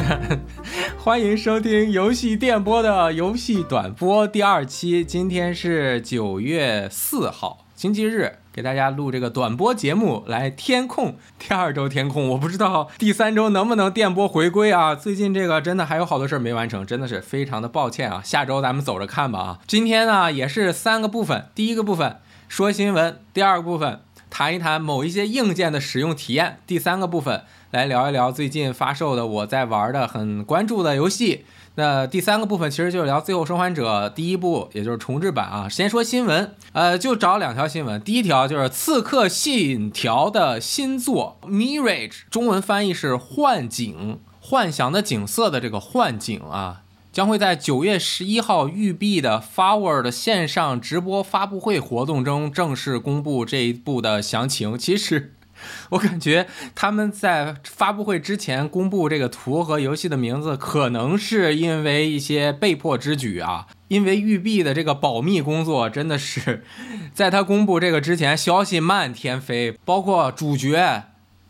欢迎收听游戏电波的游戏短播第二期。今天是九月四号，星期日，给大家录这个短播节目来天控第二周天控。我不知道第三周能不能电波回归啊？最近这个真的还有好多事儿没完成，真的是非常的抱歉啊。下周咱们走着看吧啊。今天呢也是三个部分，第一个部分说新闻，第二个部分谈一谈某一些硬件的使用体验，第三个部分。来聊一聊最近发售的我在玩的很关注的游戏。那第三个部分其实就是聊《最后生还者》第一部，也就是重置版啊。先说新闻，呃，就找两条新闻。第一条就是《刺客信条》的新作《Mirage》，中文翻译是“幻景”，幻想的景色的这个幻景啊，将会在九月十一号育碧的 Forward 线上直播发布会活动中正式公布这一部的详情。其实。我感觉他们在发布会之前公布这个图和游戏的名字，可能是因为一些被迫之举啊。因为育碧的这个保密工作真的是，在他公布这个之前，消息漫天飞，包括主角，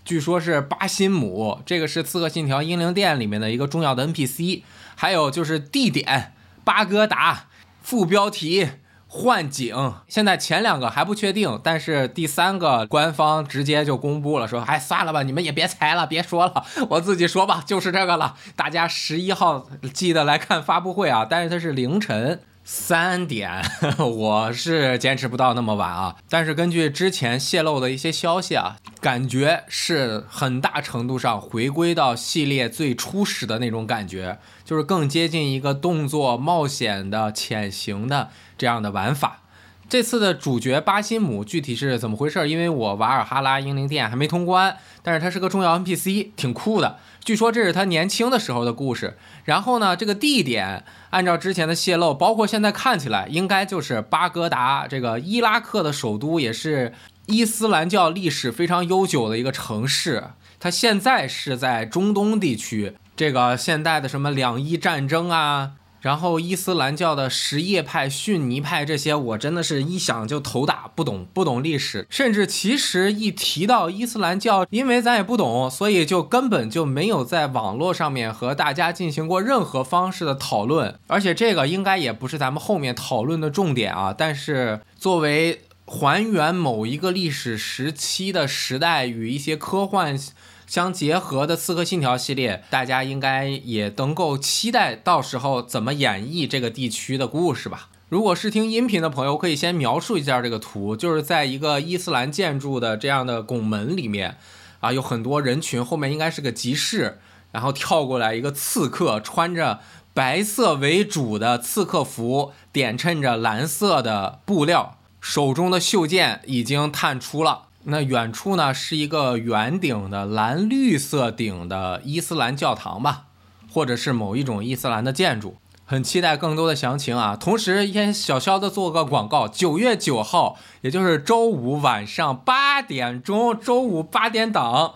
据说是巴辛姆，这个是《刺客信条：英灵殿》里面的一个重要的 NPC，还有就是地点巴格达，副标题。幻景，现在前两个还不确定，但是第三个官方直接就公布了，说，哎，算了吧，你们也别猜了，别说了，我自己说吧，就是这个了。大家十一号记得来看发布会啊，但是它是凌晨。三点，我是坚持不到那么晚啊。但是根据之前泄露的一些消息啊，感觉是很大程度上回归到系列最初始的那种感觉，就是更接近一个动作冒险的潜行的这样的玩法。这次的主角巴辛姆具体是怎么回事？因为我瓦尔哈拉英灵殿还没通关，但是他是个重要 NPC，挺酷的。据说这是他年轻的时候的故事。然后呢，这个地点按照之前的泄露，包括现在看起来，应该就是巴格达这个伊拉克的首都，也是伊斯兰教历史非常悠久的一个城市。它现在是在中东地区，这个现代的什么两伊战争啊。然后伊斯兰教的什叶派、逊尼派这些，我真的是一想就头大，不懂不懂历史，甚至其实一提到伊斯兰教，因为咱也不懂，所以就根本就没有在网络上面和大家进行过任何方式的讨论，而且这个应该也不是咱们后面讨论的重点啊。但是作为还原某一个历史时期的时代与一些科幻。相结合的《刺客信条》系列，大家应该也能够期待到时候怎么演绎这个地区的故事吧。如果是听音频的朋友，可以先描述一下这个图，就是在一个伊斯兰建筑的这样的拱门里面，啊，有很多人群，后面应该是个集市，然后跳过来一个刺客，穿着白色为主的刺客服，点衬着蓝色的布料，手中的袖剑已经探出了。那远处呢是一个圆顶的蓝绿色顶的伊斯兰教堂吧，或者是某一种伊斯兰的建筑，很期待更多的详情啊！同时先小小的做个广告，九月九号，也就是周五晚上八点钟，周五八点档，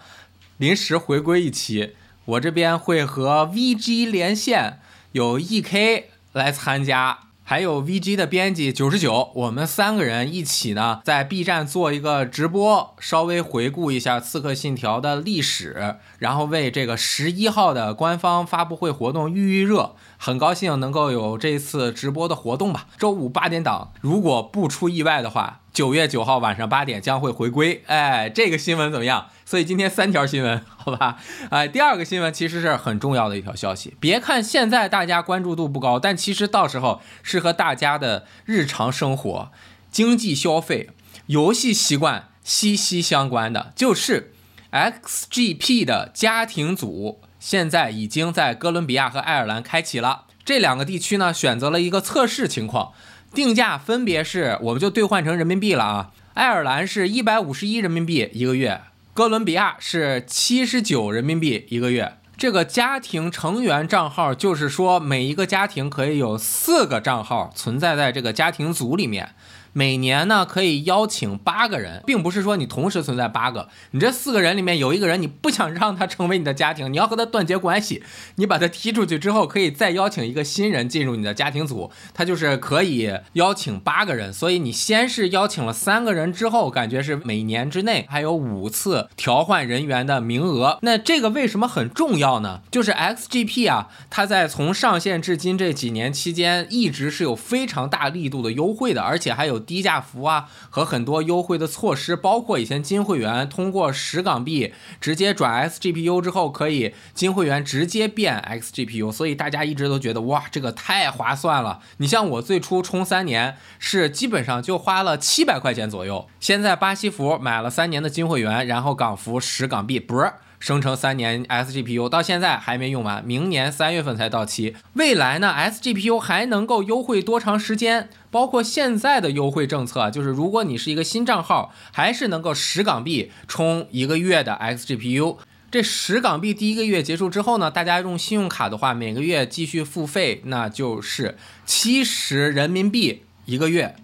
临时回归一期，我这边会和 VG 连线，有 EK 来参加。还有 VG 的编辑九十九，我们三个人一起呢，在 B 站做一个直播，稍微回顾一下《刺客信条》的历史，然后为这个十一号的官方发布会活动预预热。很高兴能够有这次直播的活动吧。周五八点档，如果不出意外的话，九月九号晚上八点将会回归。哎，这个新闻怎么样？所以今天三条新闻，好吧？哎，第二个新闻其实是很重要的一条消息。别看现在大家关注度不高，但其实到时候是和大家的日常生活、经济消费、游戏习惯息息相关的，就是 XGP 的家庭组现在已经在哥伦比亚和爱尔兰开启了。这两个地区呢，选择了一个测试情况，定价分别是，我们就兑换成人民币了啊。爱尔兰是一百五十一人民币一个月。哥伦比亚是七十九人民币一个月。这个家庭成员账号，就是说每一个家庭可以有四个账号存在在这个家庭组里面。每年呢可以邀请八个人，并不是说你同时存在八个，你这四个人里面有一个人你不想让他成为你的家庭，你要和他断绝关系，你把他踢出去之后，可以再邀请一个新人进入你的家庭组，他就是可以邀请八个人。所以你先是邀请了三个人之后，感觉是每年之内还有五次调换人员的名额。那这个为什么很重要呢？就是 XGP 啊，它在从上线至今这几年期间，一直是有非常大力度的优惠的，而且还有低价服啊和很多优惠的措施，包括以前金会员通过十港币直接转 S G P U 之后，可以金会员直接变 XGPU，所以大家一直都觉得哇，这个太划算了。你像我最初充三年是基本上就花了七百块钱左右，现在巴西服买了三年的金会员，然后港服十港币，不是。生成三年 SGPU 到现在还没用完，明年三月份才到期。未来呢，SGPU 还能够优惠多长时间？包括现在的优惠政策，就是如果你是一个新账号，还是能够十港币充一个月的 XGPU。这十港币第一个月结束之后呢，大家用信用卡的话，每个月继续付费，那就是七十人民币一个月。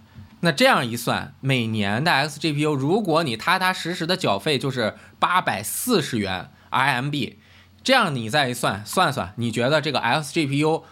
那这样一算，每年的 XGPU，如果你踏踏实实的缴费，就是八百四十元 RMB。这样你再一算，算算，你觉得这个 XGPU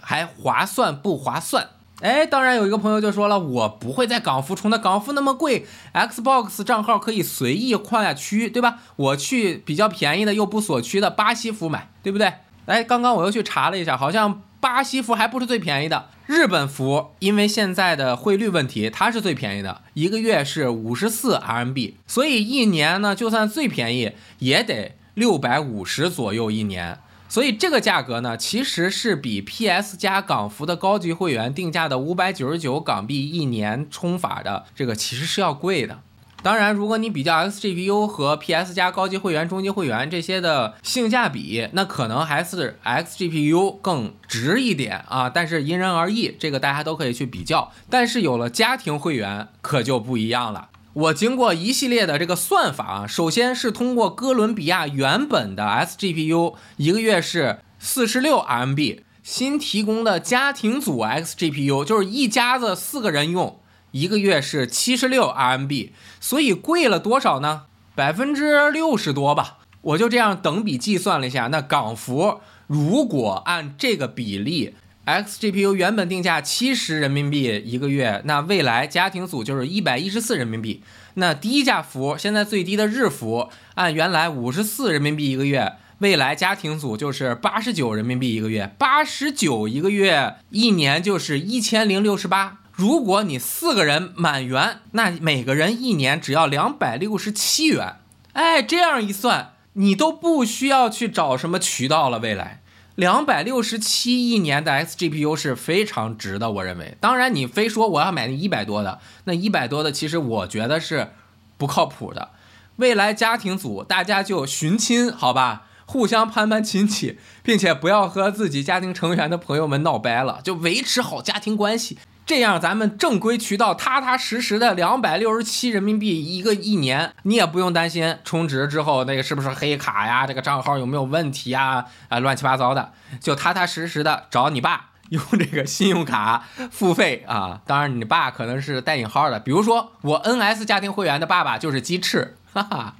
还划算不划算？哎，当然有一个朋友就说了，我不会在港服充的，港服那么贵，Xbox 账号可以随意跨区，对吧？我去比较便宜的又不锁区的巴西服买，对不对？哎，刚刚我又去查了一下，好像。巴西服还不是最便宜的，日本服因为现在的汇率问题，它是最便宜的，一个月是五十四 RMB，所以一年呢，就算最便宜也得六百五十左右一年，所以这个价格呢，其实是比 PS 加港服的高级会员定价的五百九十九港币一年充法的这个其实是要贵的。当然，如果你比较 XGPU 和 PS 加高级会员、中级会员这些的性价比，那可能还是 XGPU 更值一点啊。但是因人而异，这个大家都可以去比较。但是有了家庭会员，可就不一样了。我经过一系列的这个算法啊，首先是通过哥伦比亚原本的 SGPU，一个月是四十六 RMB，新提供的家庭组 XGPU，就是一家子四个人用。一个月是七十六 RMB，所以贵了多少呢？百分之六十多吧。我就这样等比计算了一下，那港服如果按这个比例，XGPU 原本定价七十人民币一个月，那未来家庭组就是一百一十四人民币。那低价服现在最低的日服按原来五十四人民币一个月，未来家庭组就是八十九人民币一个月，八十九一个月，一年就是一千零六十八。如果你四个人满员，那每个人一年只要两百六十七元。哎，这样一算，你都不需要去找什么渠道了。未来两百六十七一年的 XGPU 是非常值的，我认为。当然，你非说我要买那一百多的，那一百多的其实我觉得是不靠谱的。未来家庭组大家就寻亲好吧，互相攀攀亲戚，并且不要和自己家庭成员的朋友们闹掰了，就维持好家庭关系。这样，咱们正规渠道踏踏实实的两百六十七人民币一个一年，你也不用担心充值之后那个是不是黑卡呀，这个账号有没有问题呀？啊，乱七八糟的，就踏踏实实的找你爸用这个信用卡付费啊。当然，你爸可能是带引号的，比如说我 NS 家庭会员的爸爸就是鸡翅，哈哈，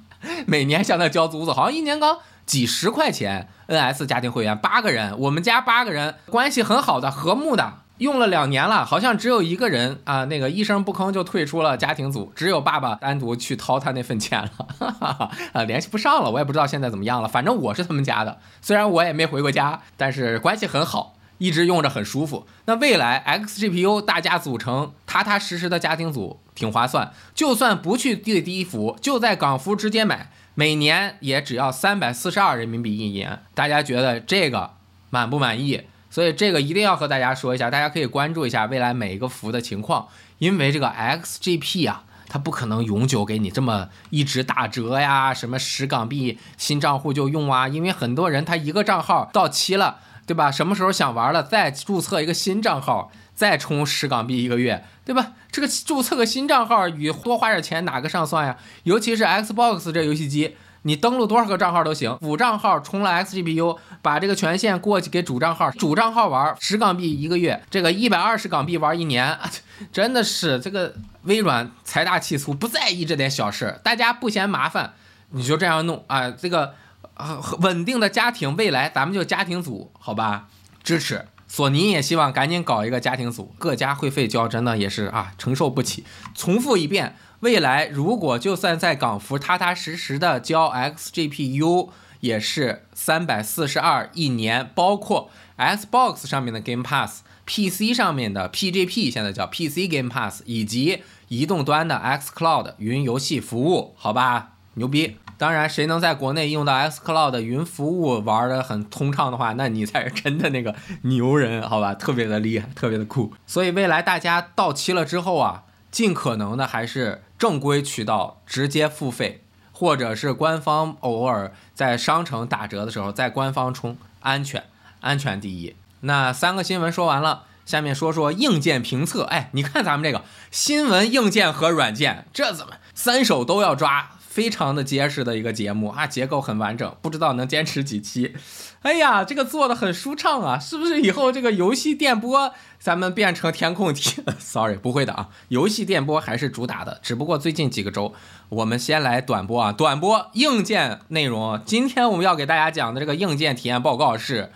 每年向他交租子，好像一年刚几十块钱。NS 家庭会员八个人，我们家八个人关系很好的，和睦的。用了两年了，好像只有一个人啊，那个一声不吭就退出了家庭组，只有爸爸单独去掏他那份钱了，哈哈哈啊，联系不上了，我也不知道现在怎么样了。反正我是他们家的，虽然我也没回过家，但是关系很好，一直用着很舒服。那未来 XGPU 大家组成踏踏实实的家庭组挺划算，就算不去最低服，就在港服直接买，每年也只要三百四十二人民币一年。大家觉得这个满不满意？所以这个一定要和大家说一下，大家可以关注一下未来每一个服的情况，因为这个 XGP 啊，它不可能永久给你这么一直打折呀，什么十港币新账户就用啊，因为很多人他一个账号到期了，对吧？什么时候想玩了再注册一个新账号，再充十港币一个月，对吧？这个注册个新账号与多花点钱哪个上算呀？尤其是 Xbox 这游戏机。你登录多少个账号都行，辅账号充了 XGPU，把这个权限过去给主账号，主账号玩十港币一个月，这个一百二十港币玩一年，真的是这个微软财大气粗，不在意这点小事，大家不嫌麻烦，你就这样弄啊，这个呃稳定的家庭，未来咱们就家庭组，好吧，支持。索尼也希望赶紧搞一个家庭组，各家会费交真的也是啊，承受不起。重复一遍。未来如果就算在港服踏踏实实的交 XGPU，也是三百四十二一年，包括 Xbox 上面的 Game Pass，PC 上面的 PGP 现在叫 PC Game Pass，以及移动端的 xCloud 云游戏服务，好吧，牛逼！当然，谁能在国内用到 xCloud 云服务玩的很通畅的话，那你才是真的那个牛人，好吧，特别的厉害，特别的酷。所以未来大家到期了之后啊。尽可能的还是正规渠道直接付费，或者是官方偶尔在商城打折的时候在官方充，安全，安全第一。那三个新闻说完了，下面说说硬件评测。哎，你看咱们这个新闻、硬件和软件，这怎么三手都要抓？非常的结实的一个节目啊，结构很完整，不知道能坚持几期。哎呀，这个做的很舒畅啊，是不是以后这个游戏电波咱们变成填空题？Sorry，不会的啊，游戏电波还是主打的，只不过最近几个周我们先来短播啊，短播硬件内容。今天我们要给大家讲的这个硬件体验报告是，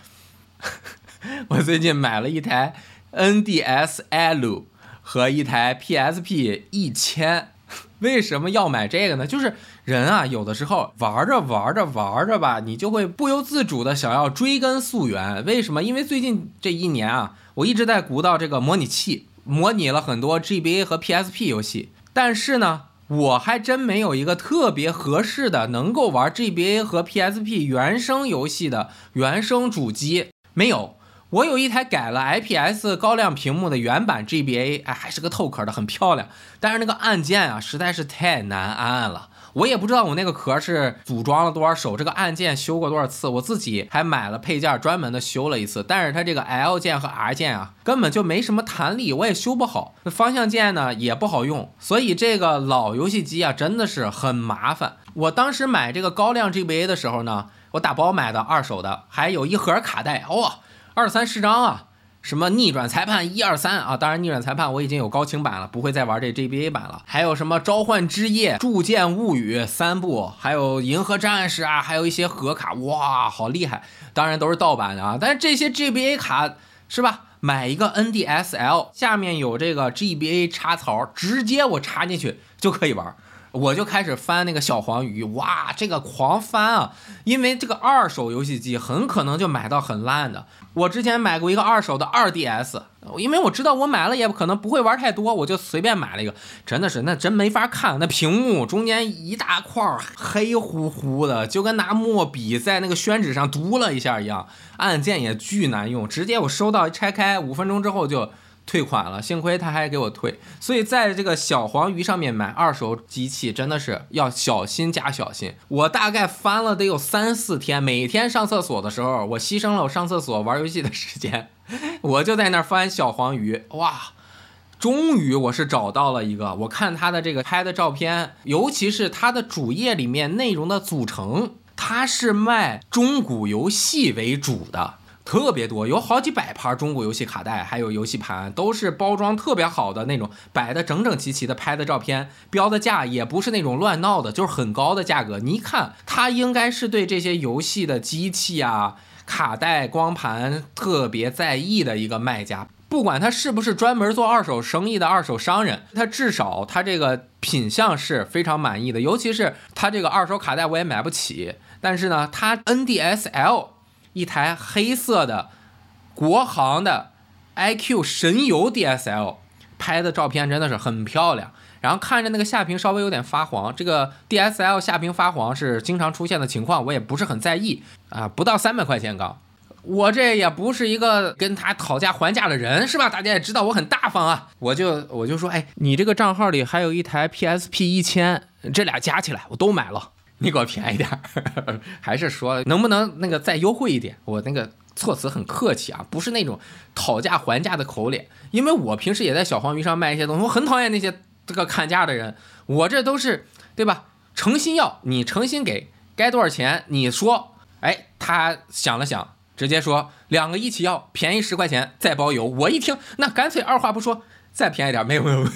我最近买了一台 NDSL 和一台 PSP 一千。为什么要买这个呢？就是人啊，有的时候玩着玩着玩着吧，你就会不由自主的想要追根溯源。为什么？因为最近这一年啊，我一直在鼓捣这个模拟器，模拟了很多 GBA 和 PSP 游戏，但是呢，我还真没有一个特别合适的能够玩 GBA 和 PSP 原生游戏的原生主机，没有。我有一台改了 IPS 高亮屏幕的原版 GBA，哎，还是个透壳的，很漂亮。但是那个按键啊，实在是太难按了。我也不知道我那个壳是组装了多少手，这个按键修过多少次。我自己还买了配件，专门的修了一次。但是它这个 L 键和 R 键啊，根本就没什么弹力，我也修不好。方向键呢也不好用，所以这个老游戏机啊，真的是很麻烦。我当时买这个高亮 GBA 的时候呢，我打包买的二手的，还有一盒卡带，哇！二三十张啊，什么逆转裁判一二三啊，当然逆转裁判我已经有高清版了，不会再玩这 GBA 版了。还有什么召唤之夜、铸剑物语三部，还有银河战士啊，还有一些盒卡，哇，好厉害！当然都是盗版的啊，但是这些 GBA 卡是吧？买一个 NDSL，下面有这个 GBA 插槽，直接我插进去就可以玩。我就开始翻那个小黄鱼，哇，这个狂翻啊！因为这个二手游戏机很可能就买到很烂的。我之前买过一个二手的二 DS，因为我知道我买了也可能不会玩太多，我就随便买了一个。真的是，那真没法看，那屏幕中间一大块黑乎乎的，就跟拿墨笔在那个宣纸上读了一下一样，按键也巨难用，直接我收到拆开，五分钟之后就。退款了，幸亏他还给我退，所以在这个小黄鱼上面买二手机器真的是要小心加小心。我大概翻了得有三四天，每天上厕所的时候，我牺牲了我上厕所玩游戏的时间，我就在那儿翻小黄鱼，哇，终于我是找到了一个，我看他的这个拍的照片，尤其是他的主页里面内容的组成，他是卖中古游戏为主的。特别多，有好几百盘中国游戏卡带，还有游戏盘，都是包装特别好的那种，摆的整整齐齐的，拍的照片，标的价也不是那种乱闹的，就是很高的价格。你一看，他应该是对这些游戏的机器啊、卡带、光盘特别在意的一个卖家。不管他是不是专门做二手生意的二手商人，他至少他这个品相是非常满意的。尤其是他这个二手卡带我也买不起，但是呢，他 NDSL。一台黑色的国行的 iQ 神游 DSL 拍的照片真的是很漂亮，然后看着那个下屏稍微有点发黄，这个 DSL 下屏发黄是经常出现的情况，我也不是很在意啊。不到三百块钱刚，我这也不是一个跟他讨价还价的人是吧？大家也知道我很大方啊，我就我就说，哎，你这个账号里还有一台 PSP 一千，这俩加起来我都买了。你给我便宜点儿，还是说能不能那个再优惠一点？我那个措辞很客气啊，不是那种讨价还价的口脸。因为我平时也在小黄鱼上卖一些东西，我很讨厌那些这个砍价的人。我这都是对吧？诚心要你诚心给该多少钱？你说，哎，他想了想，直接说两个一起要，便宜十块钱，再包邮。我一听，那干脆二话不说，再便宜点，没有没有，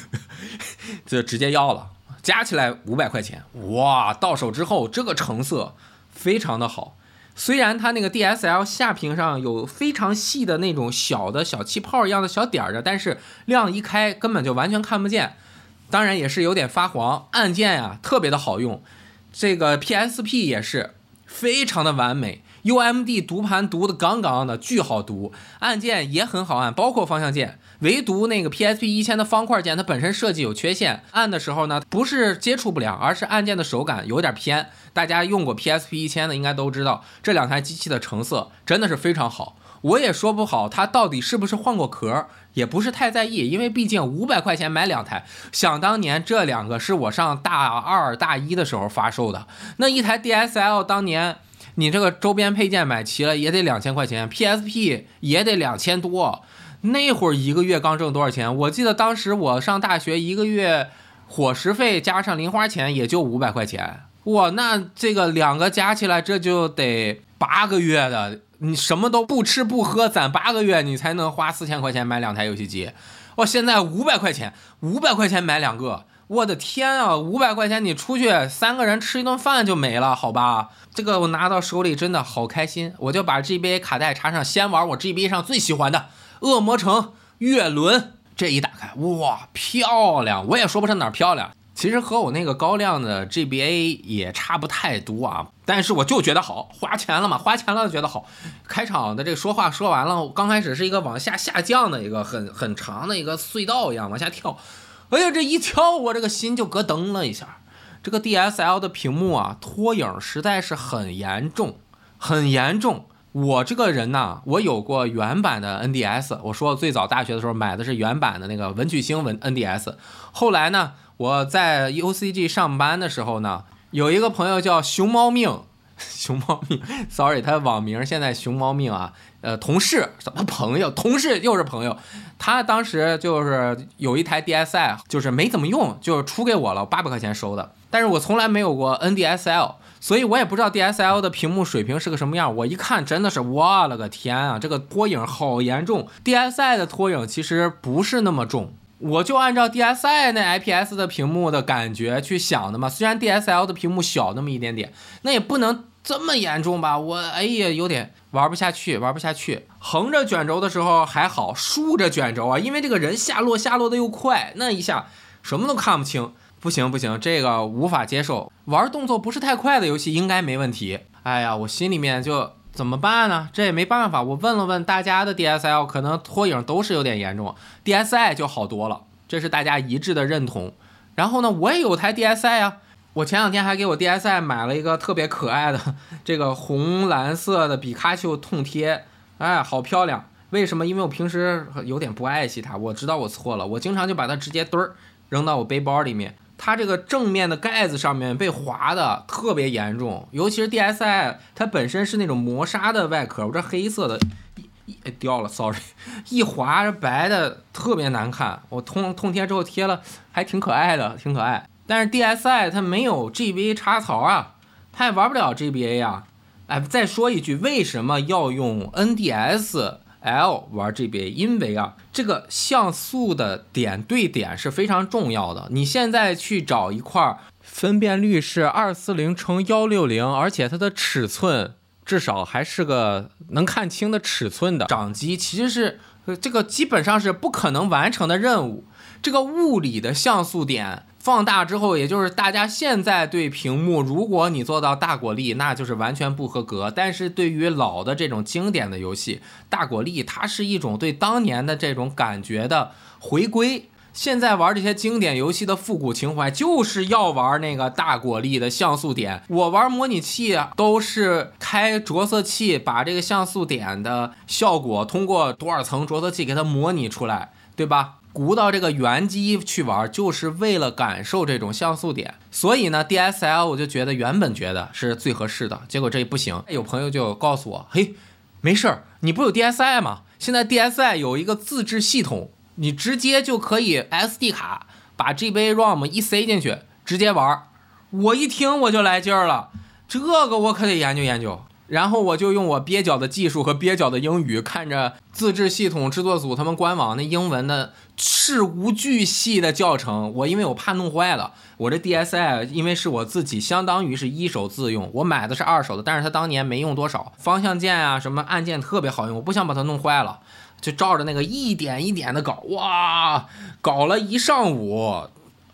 就直接要了，加起来五百块钱。哇，到手之后这个成色非常的好。虽然它那个 DSL 下屏上有非常细的那种小的小气泡一样的小点儿的，但是亮一开根本就完全看不见。当然也是有点发黄，按键呀特别的好用。这个 PSP 也是非常的完美，UMD 读盘读的杠杠的，巨好读，按键也很好按，包括方向键。唯独那个 PSP 一千的方块键，它本身设计有缺陷，按的时候呢，不是接触不良，而是按键的手感有点偏。大家用过 PSP 一千的应该都知道，这两台机器的成色真的是非常好。我也说不好它到底是不是换过壳，也不是太在意，因为毕竟五百块钱买两台。想当年这两个是我上大二大一的时候发售的，那一台 DSL 当年你这个周边配件买齐了也得两千块钱，PSP 也得两千多。那会儿一个月刚挣多少钱？我记得当时我上大学一个月伙食费加上零花钱也就五百块钱。哇，那这个两个加起来这就得八个月的，你什么都不吃不喝攒八个月，你才能花四千块钱买两台游戏机。哇，现在五百块钱，五百块钱买两个，我的天啊！五百块钱你出去三个人吃一顿饭就没了，好吧？这个我拿到手里真的好开心，我就把 GBA 卡带插上，先玩我 GBA 上最喜欢的。恶魔城月轮这一打开，哇，漂亮！我也说不上哪儿漂亮，其实和我那个高亮的 GBA 也差不太多啊。但是我就觉得好，花钱了嘛，花钱了就觉得好。开场的这说话说完了，刚开始是一个往下下降的一个很很长的一个隧道一样往下跳，哎呀，这一跳我这个心就咯噔了一下。这个 DSL 的屏幕啊，拖影实在是很严重，很严重。我这个人呢，我有过原版的 NDS。我说最早大学的时候买的是原版的那个文曲星文 NDS。后来呢，我在 UCG 上班的时候呢，有一个朋友叫熊猫命，熊猫命，sorry，他网名现在熊猫命啊。呃，同事什么朋友？同事又是朋友。他当时就是有一台 DSi，就是没怎么用，就是出给我了，八百块钱收的。但是我从来没有过 NDSL。所以我也不知道 DSL 的屏幕水平是个什么样，我一看真的是，我了个天啊，这个拖影好严重。DSi 的拖影其实不是那么重，我就按照 DSi 那 IPS 的屏幕的感觉去想的嘛。虽然 DSL 的屏幕小那么一点点，那也不能这么严重吧？我哎呀，有点玩不下去，玩不下去。横着卷轴的时候还好，竖着卷轴啊，因为这个人下落下落的又快，那一下什么都看不清。不行不行，这个无法接受。玩动作不是太快的游戏应该没问题。哎呀，我心里面就怎么办呢？这也没办法。我问了问大家的 DSL，可能拖影都是有点严重，DSi 就好多了，这是大家一致的认同。然后呢，我也有台 DSi 啊，我前两天还给我 DSi 买了一个特别可爱的这个红蓝色的比卡丘痛贴，哎，好漂亮。为什么？因为我平时有点不爱惜它，我知道我错了，我经常就把它直接堆儿扔到我背包里面。它这个正面的盖子上面被划的特别严重，尤其是 DSi，它本身是那种磨砂的外壳，我这黑色的，一掉了，sorry，一划这白的特别难看。我通通贴之后贴了，还挺可爱的，挺可爱。但是 DSi 它没有 GBA 插槽啊，它也玩不了 GBA 呀。哎，再说一句，为什么要用 NDS？L 玩 GBA，因为啊，这个像素的点对点是非常重要的。你现在去找一块分辨率是二四零乘幺六零，而且它的尺寸至少还是个能看清的尺寸的掌机，其实是呃这个基本上是不可能完成的任务。这个物理的像素点。放大之后，也就是大家现在对屏幕，如果你做到大果粒，那就是完全不合格。但是对于老的这种经典的游戏，大果粒它是一种对当年的这种感觉的回归。现在玩这些经典游戏的复古情怀，就是要玩那个大果粒的像素点。我玩模拟器都是开着色器，把这个像素点的效果通过多少层着色器给它模拟出来，对吧？鼓到这个原机去玩，就是为了感受这种像素点。所以呢，DSL 我就觉得原本觉得是最合适的，结果这不行。有朋友就告诉我，嘿，没事儿，你不有 DSi 吗？现在 DSi 有一个自制系统，你直接就可以 SD 卡把 GB ROM 一塞进去，直接玩。我一听我就来劲儿了。这个我可得研究研究。然后我就用我蹩脚的技术和蹩脚的英语，看着自制系统制作组他们官网那英文的事无巨细的教程，我因为我怕弄坏了，我这 DSi 因为是我自己相当于是一手自用，我买的是二手的，但是他当年没用多少，方向键啊什么按键特别好用，我不想把它弄坏了，就照着那个一点一点的搞，哇，搞了一上午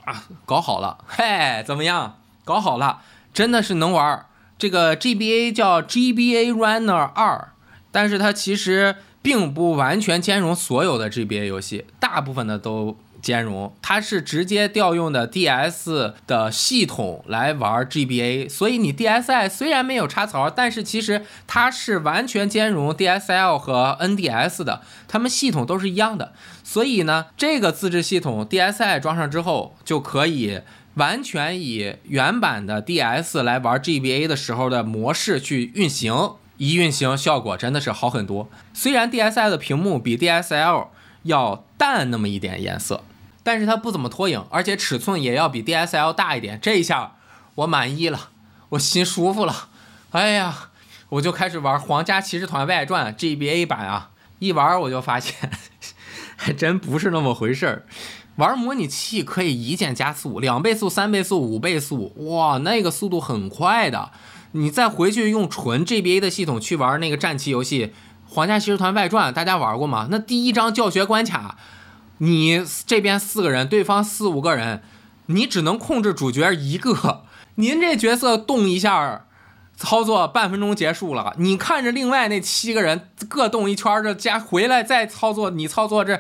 啊，搞好了，嘿，怎么样？搞好了，真的是能玩。这个 GBA 叫 GBA Runner 二，但是它其实并不完全兼容所有的 GBA 游戏，大部分的都兼容。它是直接调用的 DS 的系统来玩 GBA，所以你 DSi 虽然没有插槽，但是其实它是完全兼容 DSL 和 NDS 的，它们系统都是一样的。所以呢，这个自制系统 DSi 装上之后就可以。完全以原版的 DS 来玩 GBA 的时候的模式去运行，一运行效果真的是好很多。虽然 DSi 的屏幕比 DSL 要淡那么一点颜色，但是它不怎么拖影，而且尺寸也要比 DSL 大一点。这一下我满意了，我心舒服了。哎呀，我就开始玩《皇家骑士团外传》GBA 版啊，一玩我就发现，还真不是那么回事儿。玩模拟器可以一键加速，两倍速、三倍速、五倍速，哇，那个速度很快的。你再回去用纯 GBA 的系统去玩那个战棋游戏《皇家骑士团外传》，大家玩过吗？那第一张教学关卡，你这边四个人，对方四五个人，你只能控制主角一个，您这角色动一下。操作半分钟结束了，你看着另外那七个人各动一圈，这加回来再操作，你操作这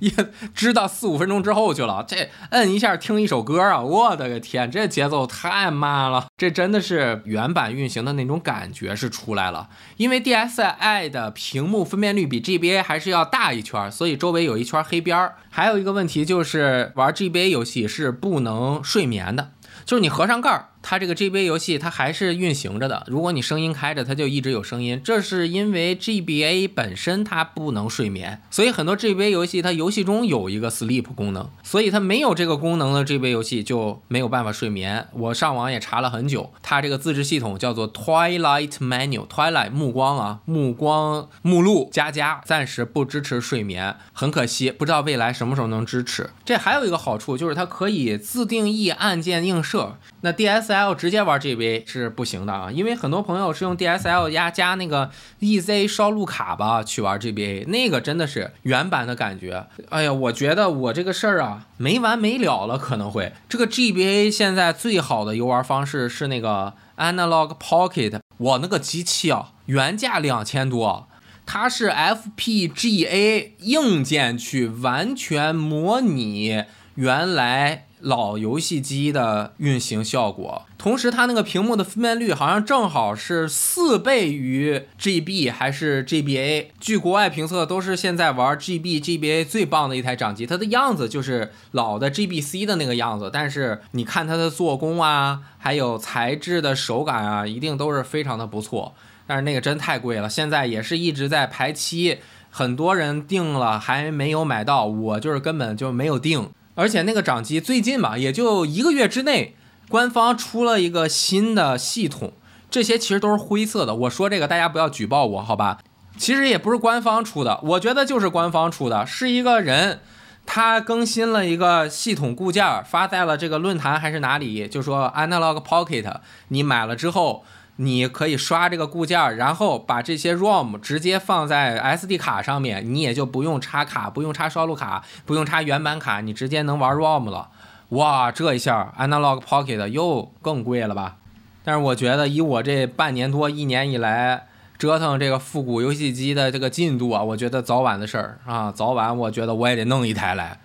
也知道四五分钟之后去了。这摁一下听一首歌啊，我的个天，这节奏太慢了。这真的是原版运行的那种感觉是出来了，因为 DSi 的屏幕分辨率比 GBA 还是要大一圈，所以周围有一圈黑边儿。还有一个问题就是玩 GBA 游戏是不能睡眠的，就是你合上盖儿。它这个 GBA 游戏它还是运行着的，如果你声音开着，它就一直有声音。这是因为 GBA 本身它不能睡眠，所以很多 GBA 游戏它游戏中有一个 sleep 功能，所以它没有这个功能的 GBA 游戏就没有办法睡眠。我上网也查了很久，它这个自制系统叫做 Twilight Menu，Twilight 目光啊，目光目录加加，暂时不支持睡眠，很可惜，不知道未来什么时候能支持。这还有一个好处就是它可以自定义按键映射。那 DSL 直接玩 GBA 是不行的啊，因为很多朋友是用 DSL 加加那个 EZ 烧录卡吧去玩 GBA，那个真的是原版的感觉。哎呀，我觉得我这个事儿啊没完没了了，可能会这个 GBA 现在最好的游玩方式是那个 Analog Pocket，我那个机器啊原价两千多，它是 FPGA 硬件去完全模拟原来。老游戏机的运行效果，同时它那个屏幕的分辨率好像正好是四倍于 GB 还是 GBA？据国外评测，都是现在玩 GB、GBA 最棒的一台掌机。它的样子就是老的 GBC 的那个样子，但是你看它的做工啊，还有材质的手感啊，一定都是非常的不错。但是那个真太贵了，现在也是一直在排期，很多人订了还没有买到，我就是根本就没有订。而且那个掌机最近吧，也就一个月之内，官方出了一个新的系统。这些其实都是灰色的。我说这个大家不要举报我，好吧？其实也不是官方出的，我觉得就是官方出的，是一个人他更新了一个系统固件，发在了这个论坛还是哪里，就说 Analog Pocket，你买了之后。你可以刷这个固件，然后把这些 ROM 直接放在 SD 卡上面，你也就不用插卡，不用插烧录卡，不用插原版卡，你直接能玩 ROM 了。哇，这一下 Analog Pocket 又更贵了吧？但是我觉得以我这半年多、一年以来折腾这个复古游戏机的这个进度啊，我觉得早晚的事儿啊，早晚我觉得我也得弄一台来。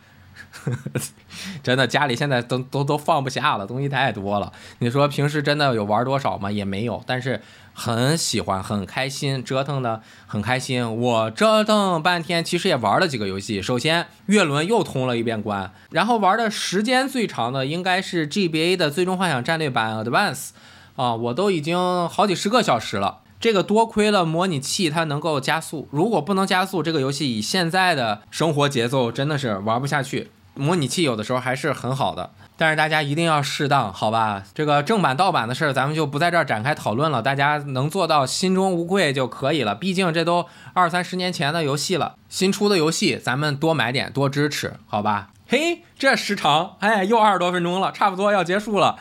真的家里现在都都都放不下了，东西太多了。你说平时真的有玩多少吗？也没有，但是很喜欢，很开心，折腾的很开心。我折腾半天，其实也玩了几个游戏。首先，月轮又通了一遍关，然后玩的时间最长的应该是 GBA 的最终幻想战略版 Advance 啊，我都已经好几十个小时了。这个多亏了模拟器，它能够加速。如果不能加速，这个游戏以现在的生活节奏，真的是玩不下去。模拟器有的时候还是很好的。但是大家一定要适当，好吧？这个正版盗版的事儿，咱们就不在这儿展开讨论了。大家能做到心中无愧就可以了。毕竟这都二三十年前的游戏了，新出的游戏咱们多买点，多支持，好吧？嘿，这时长，哎，又二十多分钟了，差不多要结束了。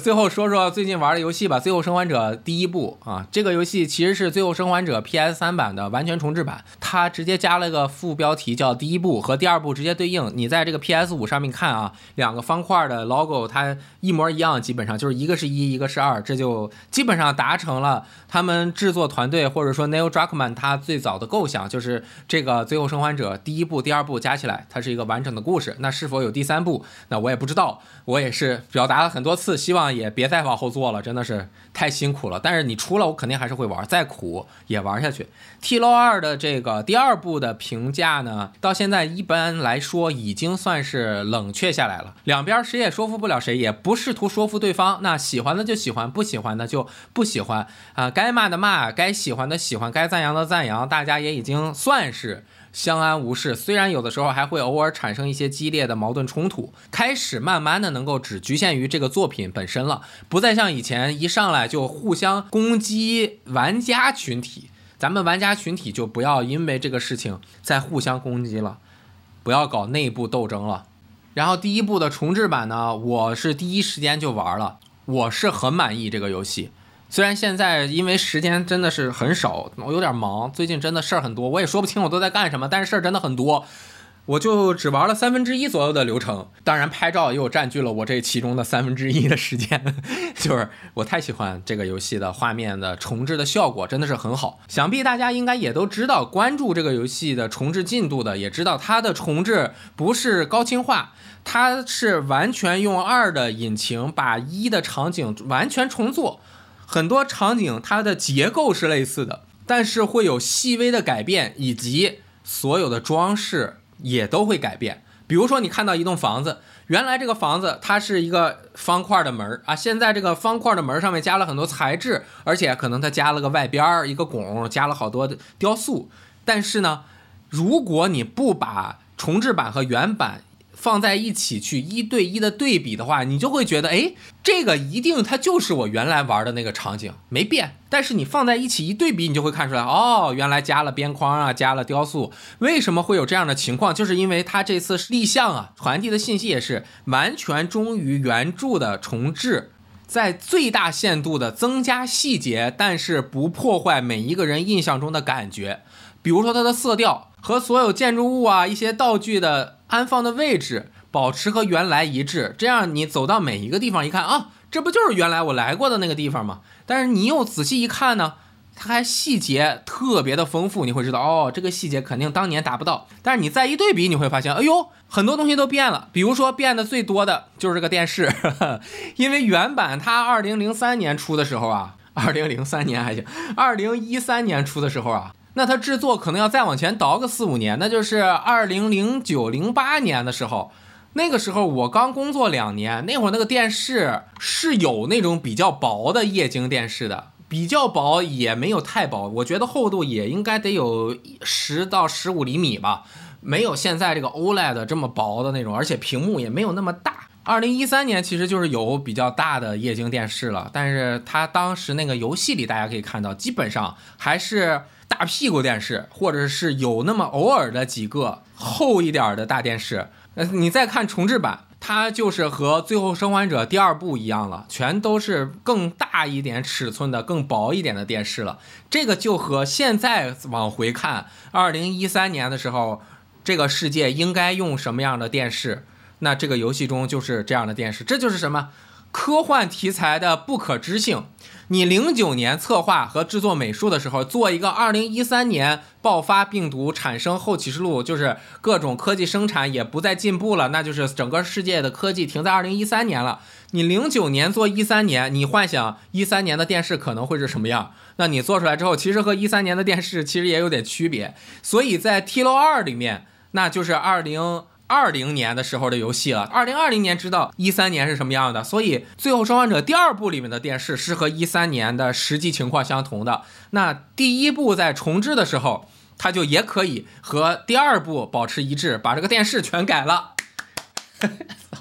最后说说最近玩的游戏吧，《最后生还者》第一部啊，这个游戏其实是《最后生还者》PS 三版的完全重置版，它直接加了个副标题叫“第一部”和第二部直接对应。你在这个 PS 五上面看啊，两个方块的 logo 它一模一样，基本上就是一个是一，一个是二，这就基本上达成了他们制作团队或者说 Neil Druckmann 他最早的构想，就是这个《最后生还者》第一部、第二部加起来，它是一个完整的故事。那是否有第三部？那我也不知道。我也是表达了很多次，希望也别再往后做了，真的是太辛苦了。但是你出了，我肯定还是会玩，再苦也玩下去。T l o 二的这个第二部的评价呢，到现在一般来说已经算是冷却下来了。两边谁也说服不了谁，也不试图说服对方。那喜欢的就喜欢，不喜欢的就不喜欢啊。该骂的骂，该喜欢的喜欢，该赞扬的赞扬，大家也已经算是。相安无事，虽然有的时候还会偶尔产生一些激烈的矛盾冲突，开始慢慢的能够只局限于这个作品本身了，不再像以前一上来就互相攻击玩家群体。咱们玩家群体就不要因为这个事情再互相攻击了，不要搞内部斗争了。然后第一部的重置版呢，我是第一时间就玩了，我是很满意这个游戏。虽然现在因为时间真的是很少，我有点忙，最近真的事儿很多，我也说不清我都在干什么，但是事儿真的很多，我就只玩了三分之一左右的流程。当然，拍照又占据了我这其中的三分之一的时间，就是我太喜欢这个游戏的画面的重置的效果，真的是很好。想必大家应该也都知道，关注这个游戏的重置进度的，也知道它的重置不是高清化，它是完全用二的引擎把一的场景完全重做。很多场景它的结构是类似的，但是会有细微的改变，以及所有的装饰也都会改变。比如说，你看到一栋房子，原来这个房子它是一个方块的门啊，现在这个方块的门上面加了很多材质，而且可能它加了个外边儿一个拱，加了好多的雕塑。但是呢，如果你不把重置版和原版，放在一起去一对一的对比的话，你就会觉得，哎，这个一定它就是我原来玩的那个场景没变。但是你放在一起一对比，你就会看出来，哦，原来加了边框啊，加了雕塑。为什么会有这样的情况？就是因为它这次立项啊，传递的信息也是完全忠于原著的重置，在最大限度的增加细节，但是不破坏每一个人印象中的感觉。比如说它的色调和所有建筑物啊一些道具的。安放的位置保持和原来一致，这样你走到每一个地方一看啊，这不就是原来我来过的那个地方吗？但是你又仔细一看呢，它还细节特别的丰富，你会知道哦，这个细节肯定当年达不到。但是你再一对比，你会发现，哎呦，很多东西都变了。比如说变得最多的就是这个电视，因为原版它二零零三年出的时候啊，二零零三年还行，二零一三年出的时候啊。那它制作可能要再往前倒个四五年，那就是二零零九零八年的时候，那个时候我刚工作两年，那会儿那个电视是有那种比较薄的液晶电视的，比较薄也没有太薄，我觉得厚度也应该得有十到十五厘米吧，没有现在这个 OLED 这么薄的那种，而且屏幕也没有那么大。二零一三年其实就是有比较大的液晶电视了，但是它当时那个游戏里大家可以看到，基本上还是。大屁股电视，或者是有那么偶尔的几个厚一点的大电视，呃，你再看重置版，它就是和《最后生还者》第二部一样了，全都是更大一点尺寸的、更薄一点的电视了。这个就和现在往回看，二零一三年的时候，这个世界应该用什么样的电视，那这个游戏中就是这样的电视，这就是什么？科幻题材的不可知性。你零九年策划和制作美术的时候，做一个二零一三年爆发病毒产生后启示录，就是各种科技生产也不再进步了，那就是整个世界的科技停在二零一三年了。你零九年做一三年，你幻想一三年的电视可能会是什么样？那你做出来之后，其实和一三年的电视其实也有点区别。所以在 T 六二里面，那就是二零。二零年的时候的游戏了，二零二零年知道一三年是什么样的，所以《最后生还者》第二部里面的电视是和一三年的实际情况相同的。那第一部在重置的时候，它就也可以和第二部保持一致，把这个电视全改了。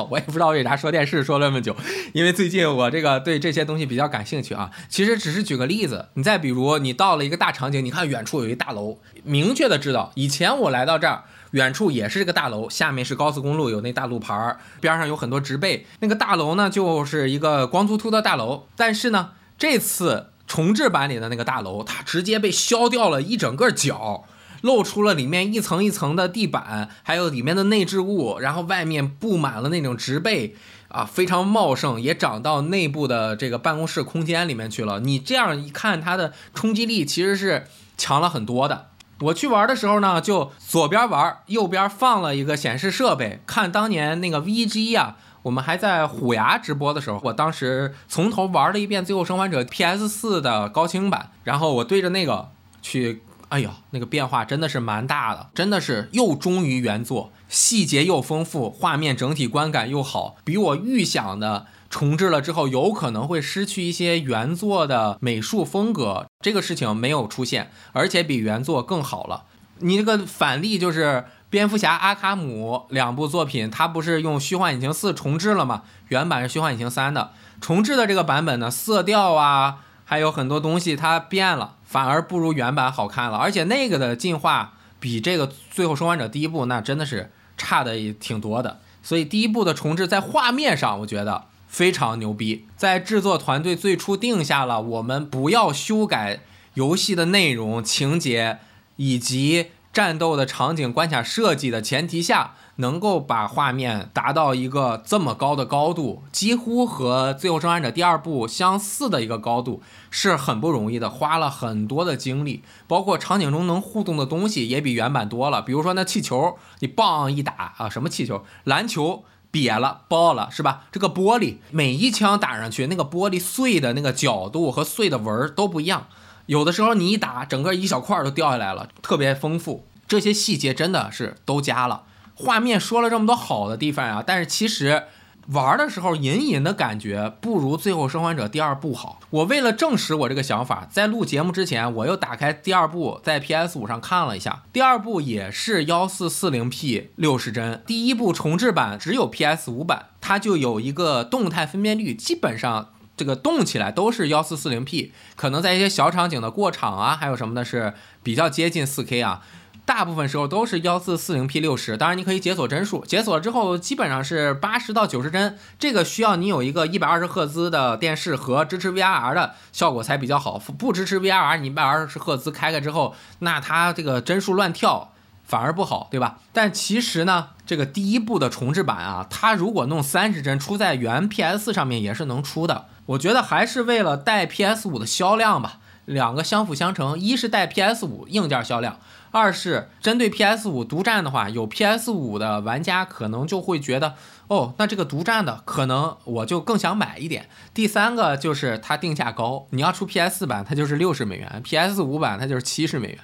我也不知道为啥说电视说那么久，因为最近我这个对这些东西比较感兴趣啊。其实只是举个例子，你再比如你到了一个大场景，你看远处有一大楼，明确的知道以前我来到这儿，远处也是这个大楼，下面是高速公路，有那大路牌儿，边上有很多植被，那个大楼呢就是一个光秃秃的大楼。但是呢，这次重置版里的那个大楼，它直接被削掉了一整个角。露出了里面一层一层的地板，还有里面的内置物，然后外面布满了那种植被，啊，非常茂盛，也长到内部的这个办公室空间里面去了。你这样一看，它的冲击力其实是强了很多的。我去玩的时候呢，就左边玩，右边放了一个显示设备，看当年那个 VG 啊，我们还在虎牙直播的时候，我当时从头玩了一遍《最后生还者》PS4 的高清版，然后我对着那个去。哎呦，那个变化真的是蛮大的，真的是又忠于原作，细节又丰富，画面整体观感又好，比我预想的重置了之后有可能会失去一些原作的美术风格，这个事情没有出现，而且比原作更好了。你这个反例就是蝙蝠侠、阿卡姆两部作品，它不是用虚幻引擎四重置了吗？原版是虚幻引擎三的，重置的这个版本呢，色调啊，还有很多东西它变了。反而不如原版好看了，而且那个的进化比这个《最后生还者》第一部那真的是差的也挺多的。所以第一部的重置在画面上，我觉得非常牛逼。在制作团队最初定下了我们不要修改游戏的内容、情节以及战斗的场景、关卡设计的前提下。能够把画面达到一个这么高的高度，几乎和《最后生还者》第二部相似的一个高度，是很不容易的，花了很多的精力，包括场景中能互动的东西也比原版多了。比如说那气球，你棒一打啊，什么气球？篮球瘪了，爆了，是吧？这个玻璃，每一枪打上去，那个玻璃碎的那个角度和碎的纹儿都不一样，有的时候你一打，整个一小块儿都掉下来了，特别丰富。这些细节真的是都加了。画面说了这么多好的地方啊，但是其实玩的时候隐隐的感觉不如《最后生还者》第二部好。我为了证实我这个想法，在录节目之前，我又打开第二部，在 PS 五上看了一下，第二部也是幺四四零 P 六十帧，第一部重置版只有 PS 五版，它就有一个动态分辨率，基本上这个动起来都是幺四四零 P，可能在一些小场景的过场啊，还有什么的是比较接近四 K 啊。大部分时候都是幺四四零 P 六十，当然你可以解锁帧数，解锁了之后基本上是八十到九十帧，这个需要你有一个一百二十赫兹的电视和支持 VRR 的效果才比较好。不支持 VRR，你一百二十赫兹开开之后，那它这个帧数乱跳反而不好，对吧？但其实呢，这个第一部的重置版啊，它如果弄三十帧出在原 PS 上面也是能出的。我觉得还是为了带 PS 五的销量吧，两个相辅相成，一是带 PS 五硬件销量。二是针对 PS 五独占的话，有 PS 五的玩家可能就会觉得，哦，那这个独占的可能我就更想买一点。第三个就是它定价高，你要出 PS 四版，它就是六十美元；PS 五版它就是七十美元。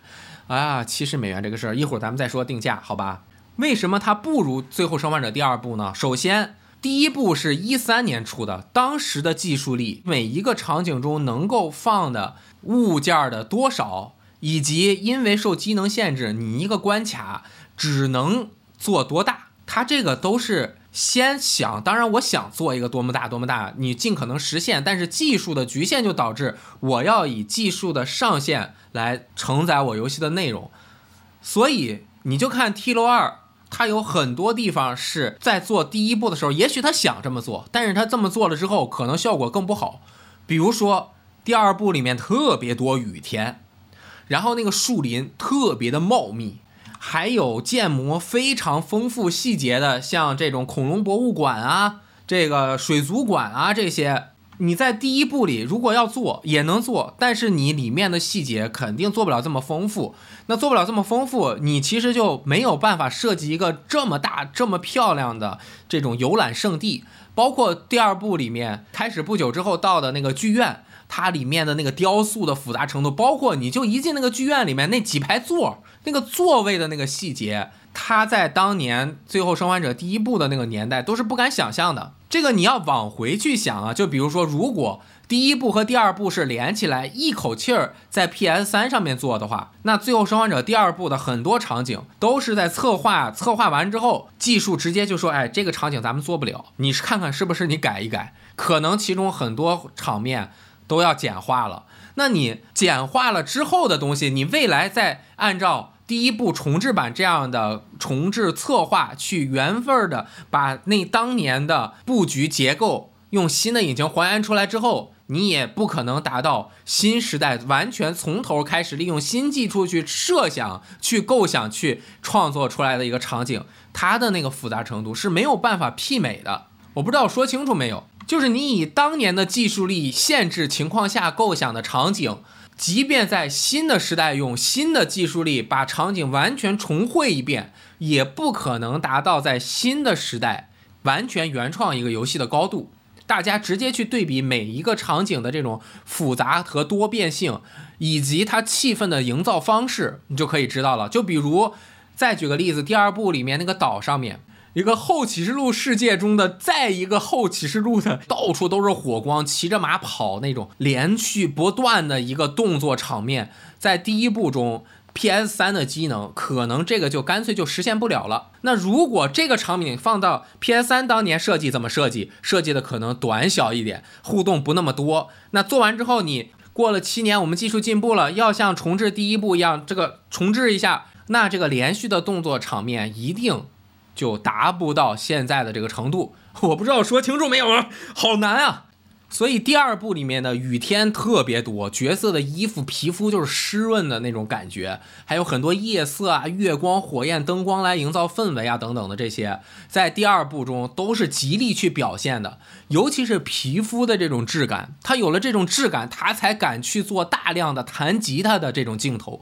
啊，七十美元这个事儿，一会儿咱们再说定价，好吧？为什么它不如《最后生还者》第二部呢？首先，第一部是一三年出的，当时的技术力，每一个场景中能够放的物件的多少。以及因为受机能限制，你一个关卡只能做多大？它这个都是先想，当然我想做一个多么大多么大，你尽可能实现，但是技术的局限就导致我要以技术的上限来承载我游戏的内容。所以你就看《T 楼二》，它有很多地方是在做第一步的时候，也许他想这么做，但是他这么做了之后，可能效果更不好。比如说第二部里面特别多雨天。然后那个树林特别的茂密，还有建模非常丰富细节的，像这种恐龙博物馆啊，这个水族馆啊这些，你在第一部里如果要做也能做，但是你里面的细节肯定做不了这么丰富。那做不了这么丰富，你其实就没有办法设计一个这么大、这么漂亮的这种游览胜地。包括第二部里面开始不久之后到的那个剧院。它里面的那个雕塑的复杂程度，包括你就一进那个剧院里面那几排座，那个座位的那个细节，它在当年《最后生还者》第一部的那个年代都是不敢想象的。这个你要往回去想啊，就比如说，如果第一部和第二部是连起来一口气儿在 PS 三上面做的话，那《最后生还者》第二部的很多场景都是在策划策划完之后，技术直接就说，哎，这个场景咱们做不了，你是看看是不是你改一改，可能其中很多场面都要简化了。那你简化了之后的东西，你未来再按照第一部重置版这样的重置策划去原味的把那当年的布局结构用新的引擎还原出来之后。你也不可能达到新时代完全从头开始利用新技术去设想、去构想、去创作出来的一个场景，它的那个复杂程度是没有办法媲美的。我不知道说清楚没有？就是你以当年的技术力限制情况下构想的场景，即便在新的时代用新的技术力把场景完全重绘一遍，也不可能达到在新的时代完全原创一个游戏的高度。大家直接去对比每一个场景的这种复杂和多变性，以及它气氛的营造方式，你就可以知道了。就比如，再举个例子，第二部里面那个岛上面，一个后启示录世界中的再一个后启示录的，到处都是火光，骑着马跑那种连续不断的一个动作场面，在第一部中。P.S. 三的机能可能这个就干脆就实现不了了。那如果这个场景放到 P.S. 三当年设计怎么设计？设计的可能短小一点，互动不那么多。那做完之后，你过了七年，我们技术进步了，要像重置第一部一样，这个重置一下，那这个连续的动作场面一定就达不到现在的这个程度。我不知道说清楚没有啊？好难啊！所以第二部里面的雨天特别多，角色的衣服皮肤就是湿润的那种感觉，还有很多夜色啊、月光、火焰、灯光来营造氛围啊等等的这些，在第二部中都是极力去表现的，尤其是皮肤的这种质感，他有了这种质感，他才敢去做大量的弹吉他的这种镜头。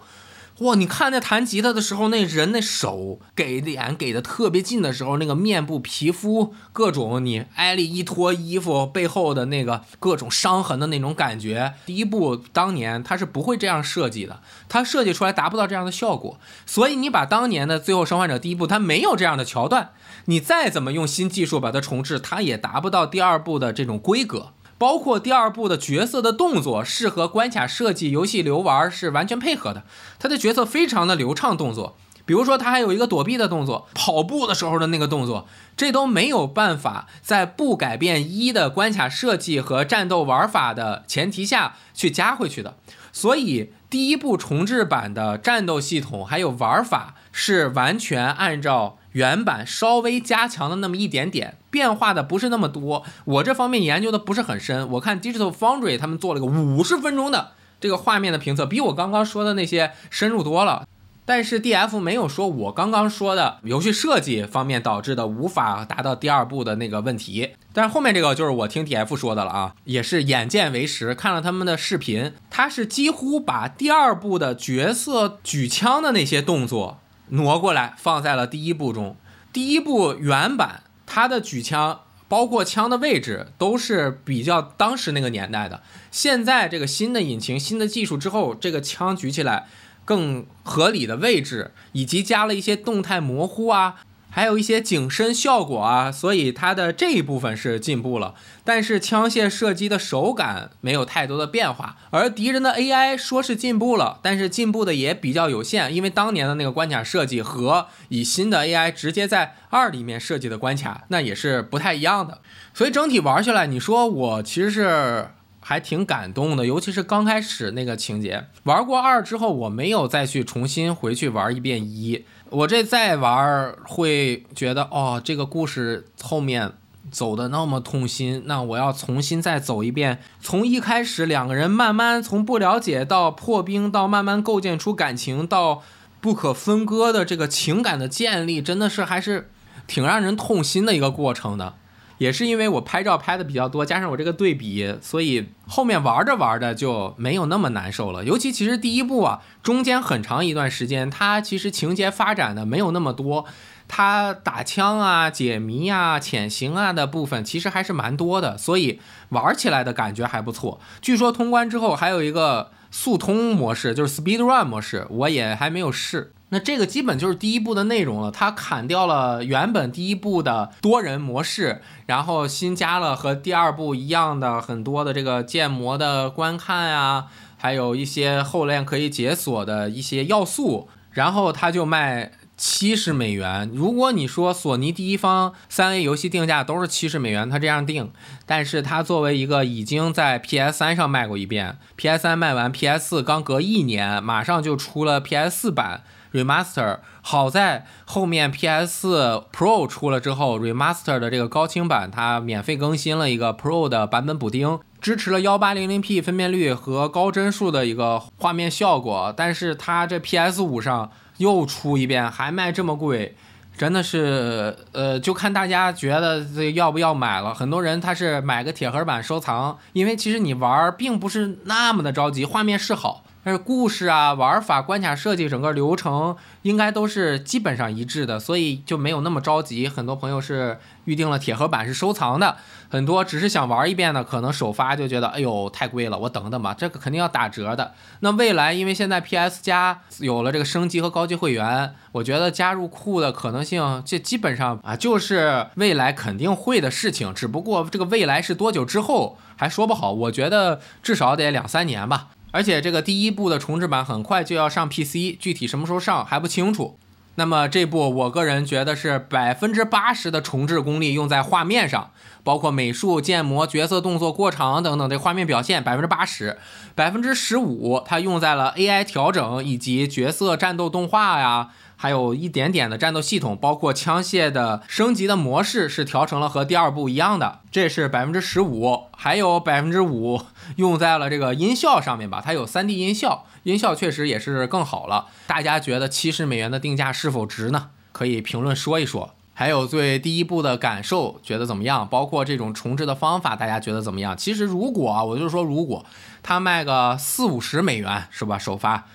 哇，你看那弹吉他的时候，那人那手给脸给的特别近的时候，那个面部皮肤各种，你艾丽一脱衣服背后的那个各种伤痕的那种感觉，第一部当年他是不会这样设计的，他设计出来达不到这样的效果，所以你把当年的《最后生还者》第一部，它没有这样的桥段，你再怎么用新技术把它重置，它也达不到第二部的这种规格。包括第二部的角色的动作是和关卡设计、游戏流玩是完全配合的，他的角色非常的流畅，动作，比如说他还有一个躲避的动作，跑步的时候的那个动作，这都没有办法在不改变一的关卡设计和战斗玩法的前提下去加回去的，所以第一部重置版的战斗系统还有玩法是完全按照。原版稍微加强了那么一点点，变化的不是那么多。我这方面研究的不是很深。我看 Digital Foundry 他们做了个五十分钟的这个画面的评测，比我刚刚说的那些深入多了。但是 DF 没有说我刚刚说的游戏设计方面导致的无法达到第二部的那个问题。但是后面这个就是我听 DF 说的了啊，也是眼见为实，看了他们的视频，他是几乎把第二部的角色举枪的那些动作。挪过来放在了第一部中，第一部原版它的举枪，包括枪的位置都是比较当时那个年代的。现在这个新的引擎、新的技术之后，这个枪举起来更合理的位置，以及加了一些动态模糊啊。还有一些景深效果啊，所以它的这一部分是进步了，但是枪械射击的手感没有太多的变化。而敌人的 AI 说是进步了，但是进步的也比较有限，因为当年的那个关卡设计和以新的 AI 直接在二里面设计的关卡，那也是不太一样的。所以整体玩下来，你说我其实是还挺感动的，尤其是刚开始那个情节。玩过二之后，我没有再去重新回去玩一遍一。我这再玩会觉得哦，这个故事后面走的那么痛心，那我要重新再走一遍，从一开始两个人慢慢从不了解到破冰，到慢慢构建出感情，到不可分割的这个情感的建立，真的是还是挺让人痛心的一个过程的。也是因为我拍照拍的比较多，加上我这个对比，所以后面玩着玩着就没有那么难受了。尤其其实第一部啊，中间很长一段时间，它其实情节发展的没有那么多，它打枪啊、解谜啊、潜行啊的部分其实还是蛮多的，所以玩起来的感觉还不错。据说通关之后还有一个速通模式，就是 Speed Run 模式，我也还没有试。那这个基本就是第一部的内容了，它砍掉了原本第一部的多人模式，然后新加了和第二部一样的很多的这个建模的观看啊，还有一些后链可以解锁的一些要素，然后它就卖。七十美元。如果你说索尼第一方三 A 游戏定价都是七十美元，它这样定，但是它作为一个已经在 PS 三上卖过一遍，PS 三卖完，PS 四刚隔一年，马上就出了 PS 四版 Remaster。好在后面 PS 四 Pro 出了之后，Remaster 的这个高清版它免费更新了一个 Pro 的版本补丁，支持了幺八零零 P 分辨率和高帧数的一个画面效果，但是它这 PS 五上。又出一遍，还卖这么贵，真的是，呃，就看大家觉得这要不要买了。很多人他是买个铁盒版收藏，因为其实你玩并不是那么的着急，画面是好。但是故事啊、玩法、关卡设计、整个流程应该都是基本上一致的，所以就没有那么着急。很多朋友是预定了铁盒版是收藏的，很多只是想玩一遍的，可能首发就觉得哎呦太贵了，我等等吧，这个肯定要打折的。那未来因为现在 PS 加有了这个升级和高级会员，我觉得加入库的可能性这基本上啊就是未来肯定会的事情，只不过这个未来是多久之后还说不好。我觉得至少得两三年吧。而且这个第一部的重置版很快就要上 PC，具体什么时候上还不清楚。那么这部我个人觉得是百分之八十的重置功力用在画面上，包括美术、建模、角色动作过场等等这画面表现，百分之八十，百分之十五它用在了 AI 调整以及角色战斗动画呀。还有一点点的战斗系统，包括枪械的升级的模式是调成了和第二部一样的，这是百分之十五，还有百分之五用在了这个音效上面吧，它有 3D 音效，音效确实也是更好了。大家觉得七十美元的定价是否值呢？可以评论说一说。还有对第一部的感受觉得怎么样？包括这种重置的方法，大家觉得怎么样？其实如果啊我就说，如果它卖个四五十美元是吧，首发。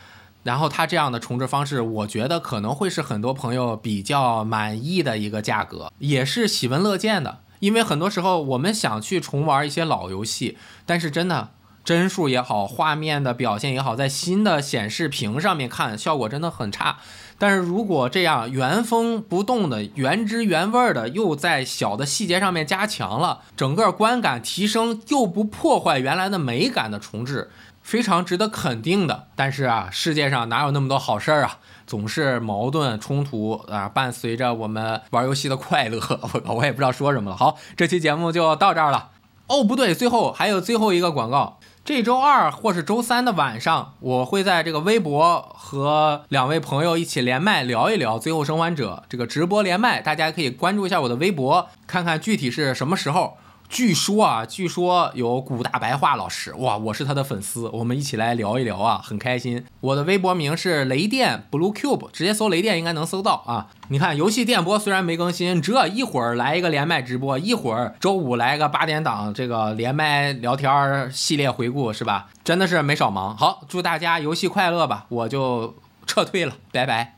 然后它这样的重置方式，我觉得可能会是很多朋友比较满意的一个价格，也是喜闻乐见的。因为很多时候我们想去重玩一些老游戏，但是真的帧数也好，画面的表现也好，在新的显示屏上面看效果真的很差。但是如果这样原封不动的、原汁原味儿的，又在小的细节上面加强了，整个观感提升又不破坏原来的美感的重置。非常值得肯定的，但是啊，世界上哪有那么多好事儿啊？总是矛盾冲突啊，伴随着我们玩游戏的快乐。我我也不知道说什么了。好，这期节目就到这儿了。哦，不对，最后还有最后一个广告。这周二或是周三的晚上，我会在这个微博和两位朋友一起连麦聊一聊《最后生还者》这个直播连麦，大家可以关注一下我的微博，看看具体是什么时候。据说啊，据说有古大白话老师哇，我是他的粉丝，我们一起来聊一聊啊，很开心。我的微博名是雷电 Blue Cube，直接搜雷电应该能搜到啊。你看游戏电波虽然没更新，这一会儿来一个连麦直播，一会儿周五来个八点档这个连麦聊天系列回顾是吧？真的是没少忙。好，祝大家游戏快乐吧，我就撤退了，拜拜。